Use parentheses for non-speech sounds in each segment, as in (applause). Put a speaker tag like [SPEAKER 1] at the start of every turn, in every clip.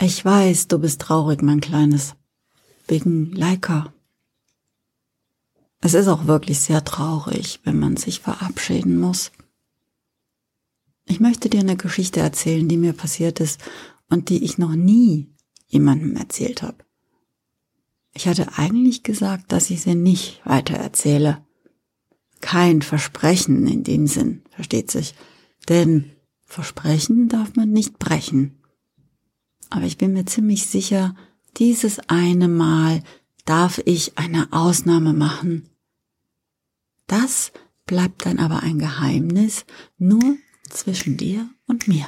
[SPEAKER 1] Ich weiß, du bist traurig, mein Kleines. Wegen Leica. Es ist auch wirklich sehr traurig, wenn man sich verabschieden muss. Ich möchte dir eine Geschichte erzählen, die mir passiert ist und die ich noch nie jemandem erzählt habe. Ich hatte eigentlich gesagt, dass ich sie nicht weiter erzähle. Kein Versprechen in dem Sinn, versteht sich. Denn Versprechen darf man nicht brechen. Aber ich bin mir ziemlich sicher, dieses eine Mal darf ich eine Ausnahme machen. Das bleibt dann aber ein Geheimnis nur zwischen dir und mir.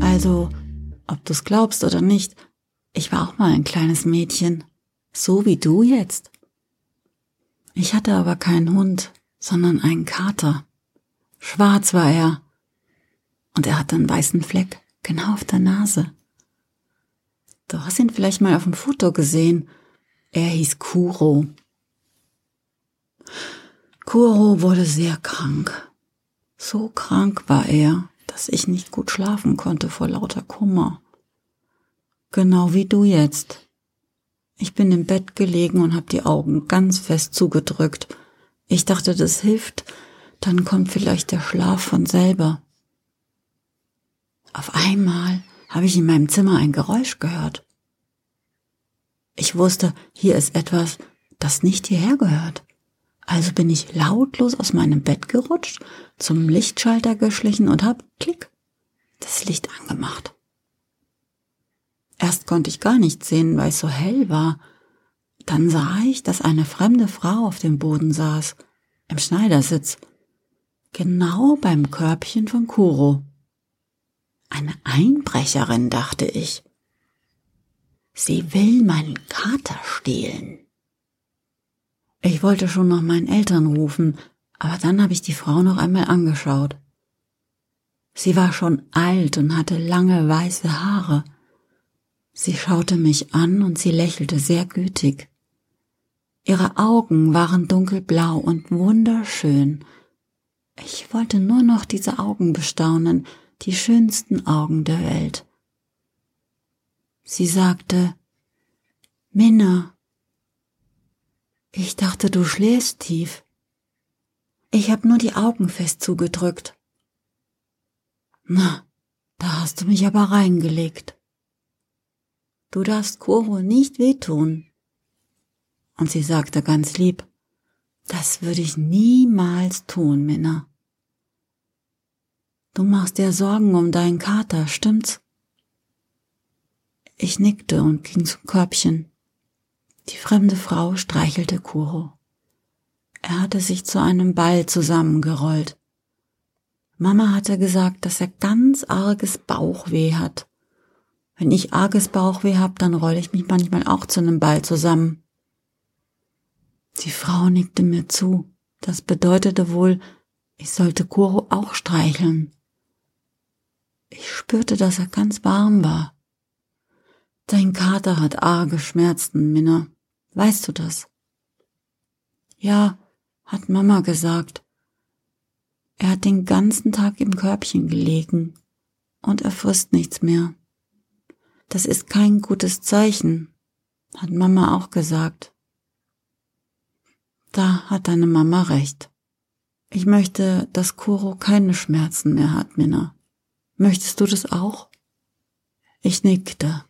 [SPEAKER 1] Also, ob du es glaubst oder nicht, ich war auch mal ein kleines Mädchen, so wie du jetzt. Ich hatte aber keinen Hund, sondern einen Kater. Schwarz war er. Und er hatte einen weißen Fleck, genau auf der Nase. Du hast ihn vielleicht mal auf dem Foto gesehen. Er hieß Kuro. Kuro wurde sehr krank. So krank war er, dass ich nicht gut schlafen konnte vor lauter Kummer. Genau wie du jetzt. Ich bin im Bett gelegen und habe die Augen ganz fest zugedrückt. Ich dachte, das hilft, dann kommt vielleicht der Schlaf von selber. Auf einmal habe ich in meinem Zimmer ein Geräusch gehört. Ich wusste, hier ist etwas, das nicht hierher gehört. Also bin ich lautlos aus meinem Bett gerutscht, zum Lichtschalter geschlichen und hab klick das Licht angemacht. Erst konnte ich gar nichts sehen, weil es so hell war. Dann sah ich, dass eine fremde Frau auf dem Boden saß, im Schneidersitz, genau beim Körbchen von Kuro. Eine Einbrecherin, dachte ich. Sie will meinen Kater stehlen. Ich wollte schon nach meinen Eltern rufen, aber dann habe ich die Frau noch einmal angeschaut. Sie war schon alt und hatte lange weiße Haare. Sie schaute mich an und sie lächelte sehr gütig. Ihre Augen waren dunkelblau und wunderschön. Ich wollte nur noch diese Augen bestaunen, die schönsten Augen der Welt. Sie sagte, Minna, ich dachte, du schläfst tief. Ich hab nur die Augen fest zugedrückt. Na, da hast du mich aber reingelegt. Du darfst Koro nicht wehtun. Und sie sagte ganz lieb, das würde ich niemals tun, Minna. Du machst dir Sorgen um deinen Kater, stimmt's? Ich nickte und ging zum Körbchen. Die fremde Frau streichelte Kuro. Er hatte sich zu einem Ball zusammengerollt. Mama hatte gesagt, dass er ganz arges Bauchweh hat. Wenn ich arges Bauchweh hab, dann rolle ich mich manchmal auch zu einem Ball zusammen. Die Frau nickte mir zu. Das bedeutete wohl, ich sollte Kuro auch streicheln. Ich spürte, dass er ganz warm war. Dein Kater hat arge Schmerzen, Minna. Weißt du das? Ja, hat Mama gesagt. Er hat den ganzen Tag im Körbchen gelegen und er frisst nichts mehr. Das ist kein gutes Zeichen, hat Mama auch gesagt. Da hat deine Mama recht. Ich möchte, dass Kuro keine Schmerzen mehr hat, Minna. Möchtest du das auch? Ich nickte.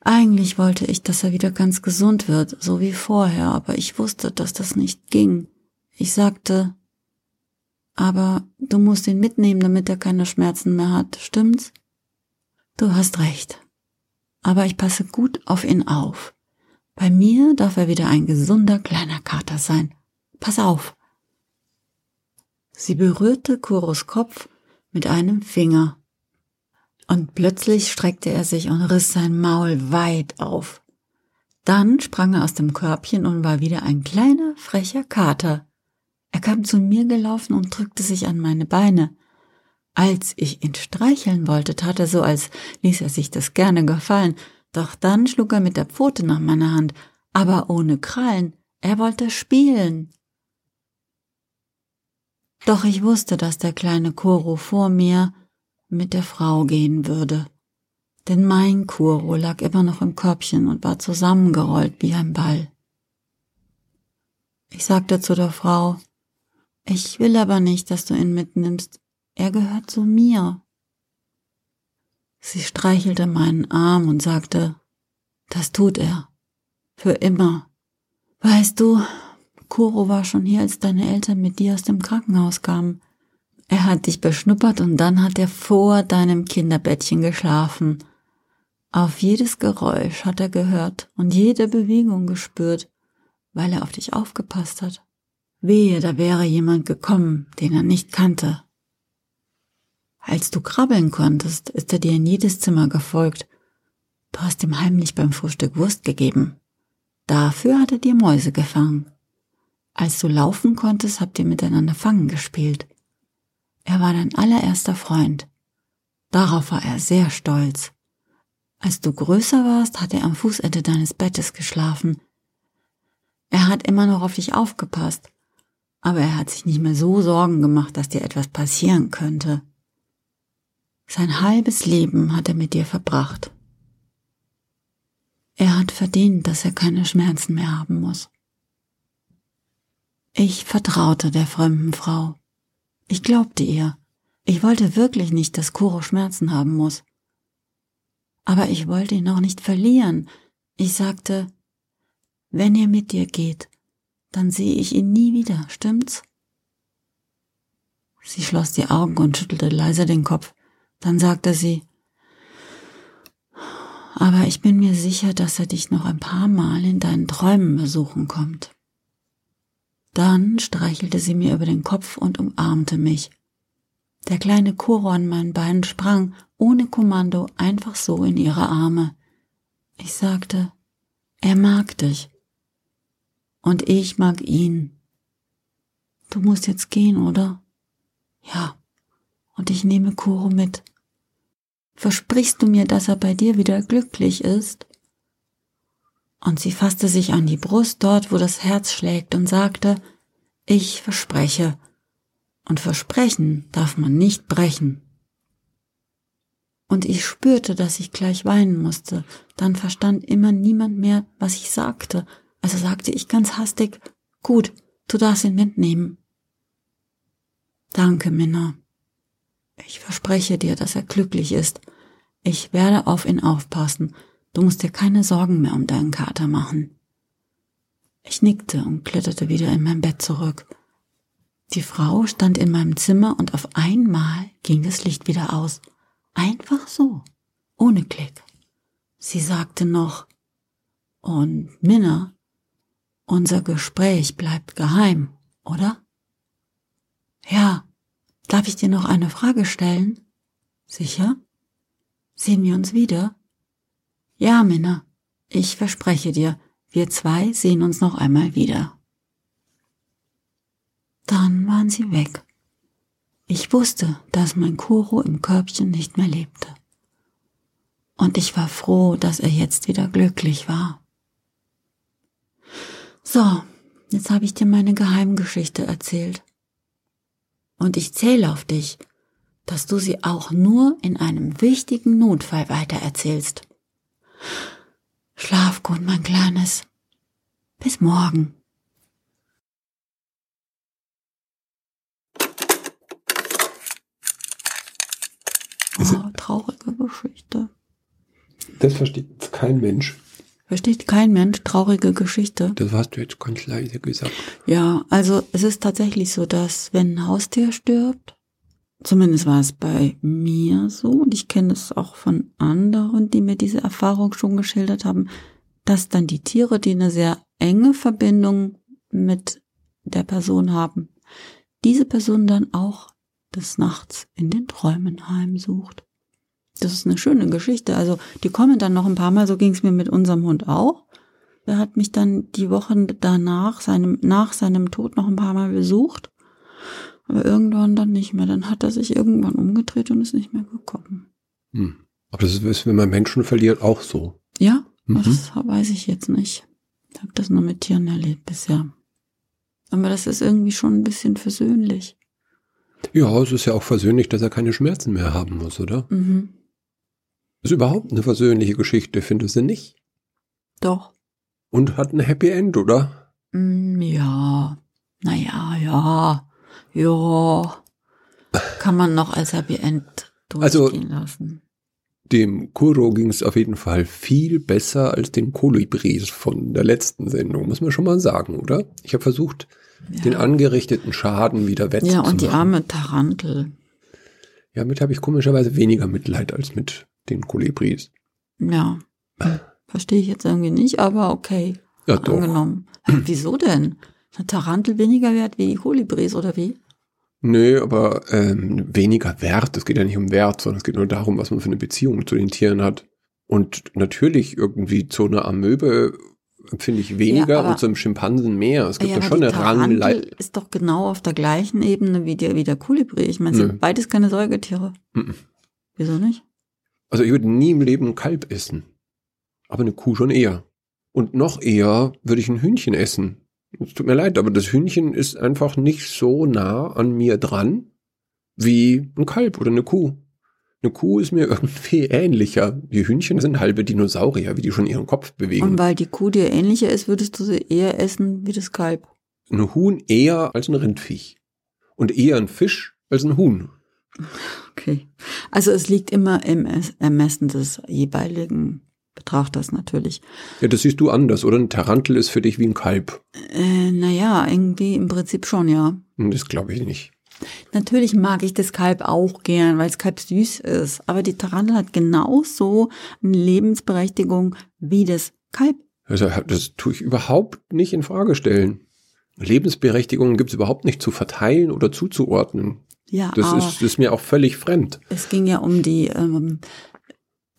[SPEAKER 1] Eigentlich wollte ich, dass er wieder ganz gesund wird, so wie vorher, aber ich wusste, dass das nicht ging. Ich sagte, aber du musst ihn mitnehmen, damit er keine Schmerzen mehr hat, stimmt's? Du hast recht. Aber ich passe gut auf ihn auf. Bei mir darf er wieder ein gesunder kleiner Kater sein. Pass auf. Sie berührte Kuros Kopf mit einem Finger und plötzlich streckte er sich und riss sein Maul weit auf. Dann sprang er aus dem Körbchen und war wieder ein kleiner, frecher Kater. Er kam zu mir gelaufen und drückte sich an meine Beine. Als ich ihn streicheln wollte, tat er so, als ließ er sich das gerne gefallen. Doch dann schlug er mit der Pfote nach meiner Hand, aber ohne Krallen. Er wollte spielen. Doch ich wusste, dass der kleine Koro vor mir mit der Frau gehen würde. Denn mein Kuro lag immer noch im Körbchen und war zusammengerollt wie ein Ball. Ich sagte zu der Frau, ich will aber nicht, dass du ihn mitnimmst. Er gehört zu mir. Sie streichelte meinen Arm und sagte, das tut er. Für immer. Weißt du, Kuro war schon hier, als deine Eltern mit dir aus dem Krankenhaus kamen. Er hat dich beschnuppert und dann hat er vor deinem Kinderbettchen geschlafen. Auf jedes Geräusch hat er gehört und jede Bewegung gespürt, weil er auf dich aufgepasst hat. Wehe, da wäre jemand gekommen, den er nicht kannte. Als du krabbeln konntest, ist er dir in jedes Zimmer gefolgt. Du hast ihm heimlich beim Frühstück Wurst gegeben. Dafür hat er dir Mäuse gefangen. Als du laufen konntest, habt ihr miteinander Fangen gespielt. Er war dein allererster Freund. Darauf war er sehr stolz. Als du größer warst, hat er am Fußende deines Bettes geschlafen. Er hat immer noch auf dich aufgepasst, aber er hat sich nicht mehr so Sorgen gemacht, dass dir etwas passieren könnte. Sein halbes Leben hat er mit dir verbracht. Er hat verdient, dass er keine Schmerzen mehr haben muss. Ich vertraute der fremden Frau. Ich glaubte ihr. Ich wollte wirklich nicht, dass Kuro Schmerzen haben muss. Aber ich wollte ihn auch nicht verlieren. Ich sagte, wenn er mit dir geht, dann sehe ich ihn nie wieder, stimmt's? Sie schloss die Augen und schüttelte leise den Kopf. Dann sagte sie, aber ich bin mir sicher, dass er dich noch ein paar Mal in deinen Träumen besuchen kommt. Dann streichelte sie mir über den Kopf und umarmte mich. Der kleine Koro an meinen Beinen sprang ohne Kommando einfach so in ihre Arme. Ich sagte, er mag dich. Und ich mag ihn. Du musst jetzt gehen, oder? Ja. Und ich nehme Kuro mit. Versprichst du mir, dass er bei dir wieder glücklich ist? Und sie fasste sich an die Brust dort, wo das Herz schlägt, und sagte, ich verspreche. Und versprechen darf man nicht brechen. Und ich spürte, dass ich gleich weinen musste. Dann verstand immer niemand mehr, was ich sagte. Also sagte ich ganz hastig, gut, du darfst ihn mitnehmen. Danke, Minna. Ich verspreche dir, dass er glücklich ist. Ich werde auf ihn aufpassen. Du musst dir keine Sorgen mehr um deinen Kater machen. Ich nickte und kletterte wieder in mein Bett zurück. Die Frau stand in meinem Zimmer und auf einmal ging das Licht wieder aus. Einfach so, ohne Klick. Sie sagte noch, und Minna, unser Gespräch bleibt geheim, oder? Ja, Darf ich dir noch eine Frage stellen? Sicher? Sehen wir uns wieder? Ja, Minna. Ich verspreche dir, wir zwei sehen uns noch einmal wieder. Dann waren sie weg. Ich wusste, dass mein Kuro im Körbchen nicht mehr lebte. Und ich war froh, dass er jetzt wieder glücklich war. So, jetzt habe ich dir meine Geheimgeschichte erzählt und ich zähle auf dich, dass du sie auch nur in einem wichtigen Notfall weitererzählst. Schlaf gut, mein Kleines. Bis morgen. Oh, traurige Geschichte.
[SPEAKER 2] Das versteht kein Mensch.
[SPEAKER 1] Versteht kein Mensch, traurige Geschichte.
[SPEAKER 2] Das hast du jetzt ganz leise gesagt.
[SPEAKER 1] Ja, also es ist tatsächlich so, dass wenn ein Haustier stirbt, zumindest war es bei mir so, und ich kenne es auch von anderen, die mir diese Erfahrung schon geschildert haben, dass dann die Tiere, die eine sehr enge Verbindung mit der Person haben, diese Person dann auch des Nachts in den Träumen heimsucht. Das ist eine schöne Geschichte. Also die kommen dann noch ein paar Mal, so ging es mir mit unserem Hund auch. Er hat mich dann die Wochen danach, seinem, nach seinem Tod noch ein paar Mal besucht. Aber irgendwann dann nicht mehr. Dann hat er sich irgendwann umgedreht und ist nicht mehr gekommen.
[SPEAKER 2] Hm. Aber das ist, wenn man Menschen verliert, auch so.
[SPEAKER 1] Ja,
[SPEAKER 2] Mhm.
[SPEAKER 1] das weiß ich jetzt nicht. Ich habe das nur mit Tieren erlebt bisher. Aber das ist irgendwie schon ein bisschen versöhnlich.
[SPEAKER 2] Ja, es ist ja auch versöhnlich, dass er keine Schmerzen mehr haben muss, oder?
[SPEAKER 1] Mhm.
[SPEAKER 2] Ist überhaupt eine versöhnliche Geschichte, findest du nicht?
[SPEAKER 1] Doch.
[SPEAKER 2] Und hat ein Happy End, oder?
[SPEAKER 1] Mm, ja. Naja, ja. Ja. Kann man noch als Happy End
[SPEAKER 2] Also-
[SPEAKER 1] durchgehen lassen.
[SPEAKER 2] Dem Kuro ging es auf jeden Fall viel besser als den Kolibris von der letzten Sendung, muss man schon mal sagen, oder? Ich habe versucht, den
[SPEAKER 1] Ja.
[SPEAKER 2] angerichteten Schaden wieder wettzumachen.
[SPEAKER 1] ja, und die arme Tarantel.
[SPEAKER 2] Ja, mit habe ich komischerweise weniger Mitleid als mit den Kolibris.
[SPEAKER 1] Ja. Verstehe ich jetzt irgendwie nicht, aber okay.
[SPEAKER 2] Ja, doch.
[SPEAKER 1] Angenommen. Wieso denn? Eine Tarantel weniger wert wie die Kolibris oder wie?
[SPEAKER 2] Nö, aber ähm, weniger Wert. Es geht ja nicht um Wert, sondern es geht nur darum, was man für eine Beziehung zu den Tieren hat. Und natürlich irgendwie zu einer Amöbe finde ich weniger
[SPEAKER 1] Ja, aber-
[SPEAKER 2] und zu einem Schimpansen mehr. Es gibt ja,
[SPEAKER 1] aber
[SPEAKER 2] schon eine
[SPEAKER 1] Tarantel ist doch genau auf der gleichen Ebene wie der, wie der Kolibri. Ich meine, sind beides keine Säugetiere.
[SPEAKER 2] Mhm.
[SPEAKER 1] Wieso nicht?
[SPEAKER 2] Also ich würde nie im Leben ein Kalb essen. Aber eine Kuh schon eher. Und noch eher würde ich ein Hühnchen essen. Es tut mir leid, aber das Hühnchen ist einfach nicht so nah an mir dran wie ein Kalb oder eine Kuh. Eine Kuh ist mir (laughs) irgendwie ähnlicher. Die Hühnchen sind halbe Dinosaurier, wie die schon ihren Kopf bewegen.
[SPEAKER 1] Und weil die Kuh dir ähnlicher ist, würdest du sie eher essen wie das Kalb.
[SPEAKER 2] ein Huhn eher als ein Rindviech. Und eher ein Fisch als ein Huhn.
[SPEAKER 1] Okay. Also es liegt immer im Es- Ermessen des jeweiligen Betrachters natürlich.
[SPEAKER 2] Ja, das siehst du anders, oder? Ein Tarantel ist für dich wie ein Kalb.
[SPEAKER 1] Äh, naja, irgendwie im Prinzip schon, ja.
[SPEAKER 2] Und Das glaube ich nicht.
[SPEAKER 1] Natürlich mag ich das Kalb auch gern, weil das Kalb süß ist. Aber die Tarantel hat genauso eine Lebensberechtigung wie das Kalb.
[SPEAKER 2] Also, das tue ich überhaupt nicht in Frage stellen. Lebensberechtigungen gibt es überhaupt nicht zu verteilen oder zuzuordnen.
[SPEAKER 1] Ja,
[SPEAKER 2] Das
[SPEAKER 1] aber
[SPEAKER 2] ist, ist mir auch völlig fremd.
[SPEAKER 1] es ging ja um die, ähm,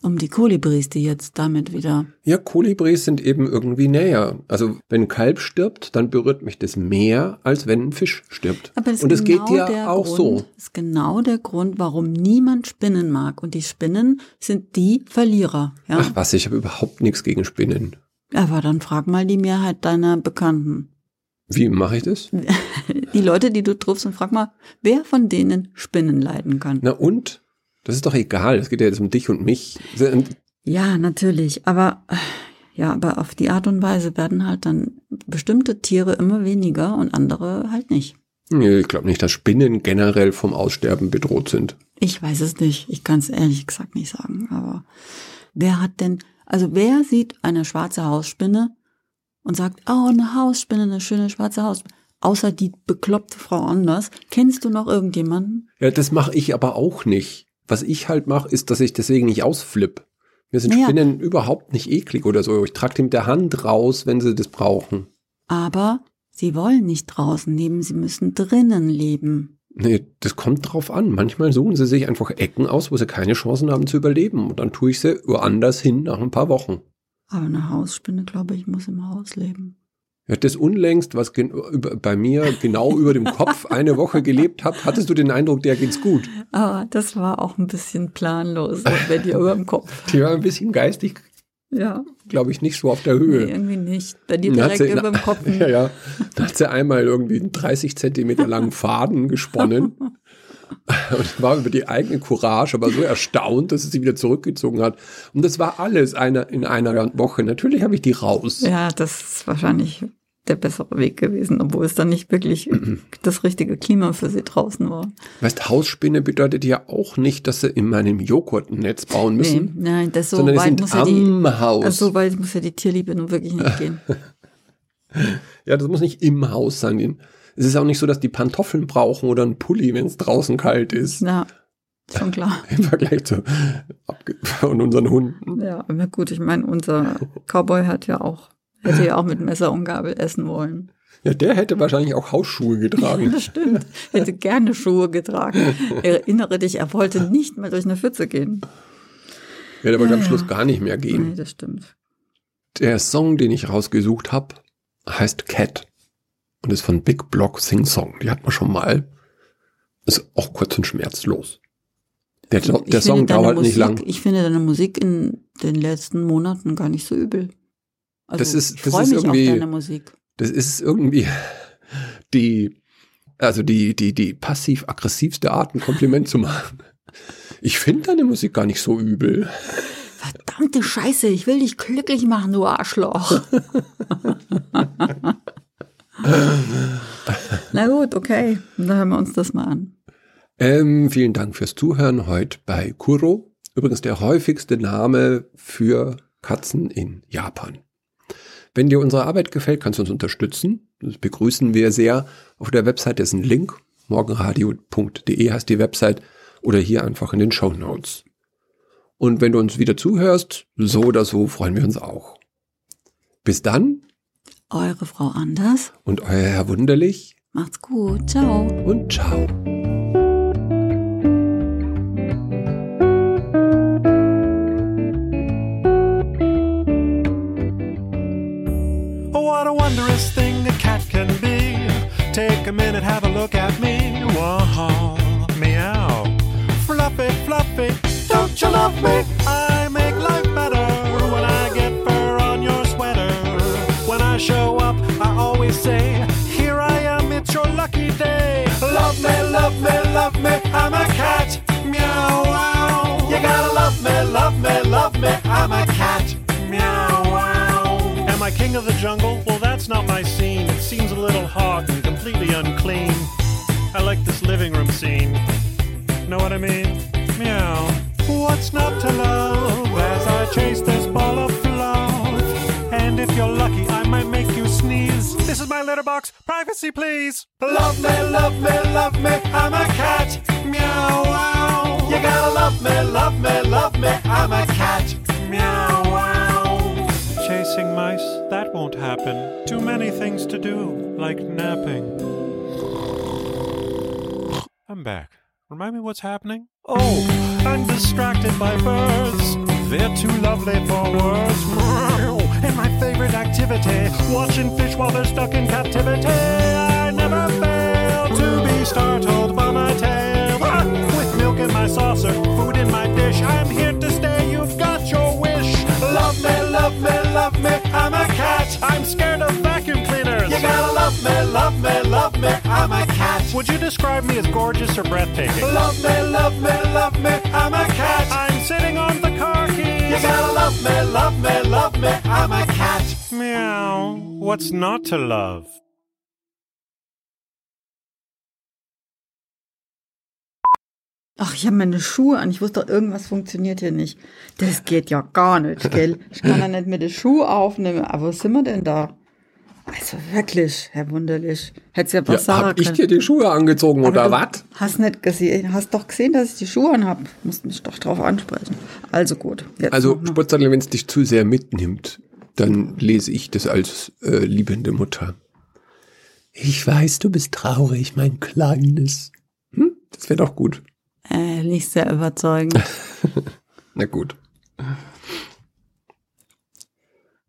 [SPEAKER 1] um die Kolibris, die jetzt damit wieder.
[SPEAKER 2] Ja, Kolibris sind eben irgendwie näher. Also, wenn ein Kalb stirbt, dann berührt mich das mehr, als wenn ein Fisch stirbt.
[SPEAKER 1] Aber das
[SPEAKER 2] Und es
[SPEAKER 1] ist
[SPEAKER 2] geht
[SPEAKER 1] genau
[SPEAKER 2] ja
[SPEAKER 1] der
[SPEAKER 2] auch
[SPEAKER 1] Grund,
[SPEAKER 2] so.
[SPEAKER 1] Das ist genau der Grund, warum niemand Spinnen mag. Und die Spinnen sind die Verlierer. Ja,
[SPEAKER 2] Ach was, ich habe überhaupt nichts gegen Spinnen.
[SPEAKER 1] aber dann frag mal die Mehrheit deiner Bekannten.
[SPEAKER 2] Wie mache ich das? (laughs)
[SPEAKER 1] Die Leute, die du triffst und frag mal, wer von denen Spinnen leiden kann.
[SPEAKER 2] Na und? Das ist doch egal. Es geht ja jetzt um dich und mich.
[SPEAKER 1] Ja, natürlich. Aber ja, aber auf die Art und Weise werden halt dann bestimmte Tiere immer weniger und andere halt nicht.
[SPEAKER 2] Nee, Ich glaube nicht, dass Spinnen generell vom Aussterben bedroht sind.
[SPEAKER 1] Ich weiß es nicht. Ich kann es ehrlich gesagt nicht sagen. Aber wer hat denn, also wer sieht eine schwarze Hausspinne und sagt, oh, eine Hausspinne, eine schöne schwarze Hausspinne. Außer die bekloppte Frau Anders. Kennst du noch irgendjemanden?
[SPEAKER 2] Ja, das mache ich aber auch nicht. Was ich halt mache, ist, dass ich deswegen nicht ausflipp. Mir sind
[SPEAKER 1] Naja.
[SPEAKER 2] Spinnen überhaupt nicht eklig oder so. Ich trage die mit der Hand raus, wenn sie das brauchen.
[SPEAKER 1] Aber sie wollen nicht draußen leben, sie müssen drinnen leben.
[SPEAKER 2] Nee, das kommt drauf an. Manchmal suchen sie sich einfach Ecken aus, wo sie keine Chancen haben zu überleben. Und dann tue ich sie woanders hin nach ein paar Wochen.
[SPEAKER 1] Aber eine Hausspinne, glaube ich, muss im Haus leben.
[SPEAKER 2] Ja, das unlängst, was bei mir genau über dem Kopf (laughs) eine Woche gelebt hat, hattest du den Eindruck, der geht's gut.
[SPEAKER 1] Aber das war auch ein bisschen planlos bei dir über dem Kopf. (laughs)
[SPEAKER 2] Die war ein bisschen geistig,
[SPEAKER 1] Ja,
[SPEAKER 2] glaube ich, nicht so auf der
[SPEAKER 1] nee,
[SPEAKER 2] Höhe.
[SPEAKER 1] irgendwie nicht. Bei dir direkt
[SPEAKER 2] sie-
[SPEAKER 1] über dem Kopf. (laughs)
[SPEAKER 2] Ja, ja. Da hat sie einmal irgendwie einen 30 Zentimeter langen Faden gesponnen und war über die eigene Courage aber so erstaunt, dass sie sich wieder zurückgezogen hat. Und das war alles einer, in einer Woche. Natürlich habe ich die raus.
[SPEAKER 1] Ja, das ist wahrscheinlich der bessere Weg gewesen, obwohl es dann nicht wirklich (clears throat) das richtige Klima für sie draußen war.
[SPEAKER 2] Weißt, Hausspinne bedeutet ja auch nicht, dass sie in meinem Joghurtnetz bauen
[SPEAKER 1] Nee,
[SPEAKER 2] müssen,
[SPEAKER 1] nein, das so
[SPEAKER 2] sie
[SPEAKER 1] weit muss ja die,
[SPEAKER 2] Haus.
[SPEAKER 1] also so weit muss ja die Tierliebe nun wirklich nicht (laughs) gehen.
[SPEAKER 2] Ja, das muss nicht im Haus sein. Es ist auch nicht so, dass die Pantoffeln brauchen oder einen Pulli, wenn es draußen kalt ist.
[SPEAKER 1] Na, schon klar. (laughs)
[SPEAKER 2] Im Vergleich zu von unseren Hunden.
[SPEAKER 1] Ja, aber gut, ich meine, unser Cowboy hat ja auch, hätte ja auch mit Messer und Gabel essen wollen.
[SPEAKER 2] Ja, der hätte wahrscheinlich auch Hausschuhe getragen.
[SPEAKER 1] Das stimmt. Hätte gerne Schuhe getragen. Erinnere dich, er wollte nicht mehr durch eine Pfütze gehen.
[SPEAKER 2] Der wollte am
[SPEAKER 1] Ja,
[SPEAKER 2] Schluss
[SPEAKER 1] ja.
[SPEAKER 2] gar nicht mehr
[SPEAKER 1] Nee,
[SPEAKER 2] gehen.
[SPEAKER 1] das stimmt.
[SPEAKER 2] Der Song, den ich rausgesucht habe, heißt Cat und ist von Big Block Sing Song. Die hat man schon mal. Ist auch kurz und schmerzlos. Der, der Song dauert
[SPEAKER 1] Musik,
[SPEAKER 2] nicht lang.
[SPEAKER 1] Ich finde deine Musik in den letzten Monaten gar nicht so übel. Also,
[SPEAKER 2] Das ist- das
[SPEAKER 1] freue
[SPEAKER 2] ist irgendwie-
[SPEAKER 1] deine Musik.
[SPEAKER 2] Das ist irgendwie (laughs) die, also die, die, die passiv-aggressivste Art, ein Kompliment zu machen. Ich finde deine Musik gar nicht so übel.
[SPEAKER 1] Verdammte Scheiße, ich will dich glücklich machen, du Arschloch. (laughs) (laughs) Na gut, okay. Dann hören wir uns das mal an.
[SPEAKER 2] Ähm, vielen Dank fürs Zuhören heute bei Kuro. Übrigens der häufigste Name für Katzen in Japan. Wenn dir unsere Arbeit gefällt, kannst du uns unterstützen. Das begrüßen wir sehr. Auf der Website ist ein Link. morgenradio.de heißt die Website oder hier einfach in den Show Notes. Und wenn du uns wieder zuhörst, so oder so freuen wir uns auch. Bis dann
[SPEAKER 1] Eure Frau Anders.
[SPEAKER 2] und euer Herr Wunderlich
[SPEAKER 1] Macht's gut. Ciao.
[SPEAKER 2] und ciao.
[SPEAKER 3] What a wondrous thing a cat can be. Take a minute, have a look at me. Whoa, meow. Fluffy, fluffy, don't you love me? Hot and completely unclean. I like this living room scene. Know what I mean? Meow. What's not to love as I chase this ball of love? And if you're lucky, I might make you sneeze. This is my letterbox. Privacy, please. Love me, love me, love me. I'm a cat. Meow, wow. You gotta love me, love me, love me. I'm a cat. Meow, wow. Chasing mice, that won't happen. Too many things to do, like napping. I'm back. Remind me what's happening? Oh, I'm distracted by birds. They're too lovely for words. And my favorite activity, watching fish while they're stuck in captivity. I never fail to be startled love me, love me, love me. I'm a cat. Would you describe me as gorgeous or breathtaking? Love me, love me, love me. I'm a cat. I'm sitting on the car keys. You gotta love me, love me, love me. I'm a cat. Meow. What's not to love?
[SPEAKER 1] Ach, ich habe meine Schuhe an. Ich wusste doch, irgendwas funktioniert hier nicht. Das geht ja gar nicht, gell? Ich kann ja nicht mit den Schuhen aufnehmen. Aber wo sind wir denn da? Also wirklich, Herr Wunderlich. Hättest ja was
[SPEAKER 2] Ja,
[SPEAKER 1] sagen
[SPEAKER 2] hab ich
[SPEAKER 1] können.
[SPEAKER 2] dir die Schuhe angezogen
[SPEAKER 1] Aber
[SPEAKER 2] oder was?
[SPEAKER 1] Hast nicht gesehen, hast doch gesehen, dass ich die Schuhe anhab. Musst mich doch drauf ansprechen. Also gut.
[SPEAKER 2] Also. Sportsattler, wenn es dich zu sehr mitnimmt, dann lese ich das als äh, liebende Mutter. Ich weiß, du bist traurig, mein Kleines. Hm? Das wäre doch gut.
[SPEAKER 1] äh, nicht sehr überzeugend. (laughs)
[SPEAKER 2] Na gut.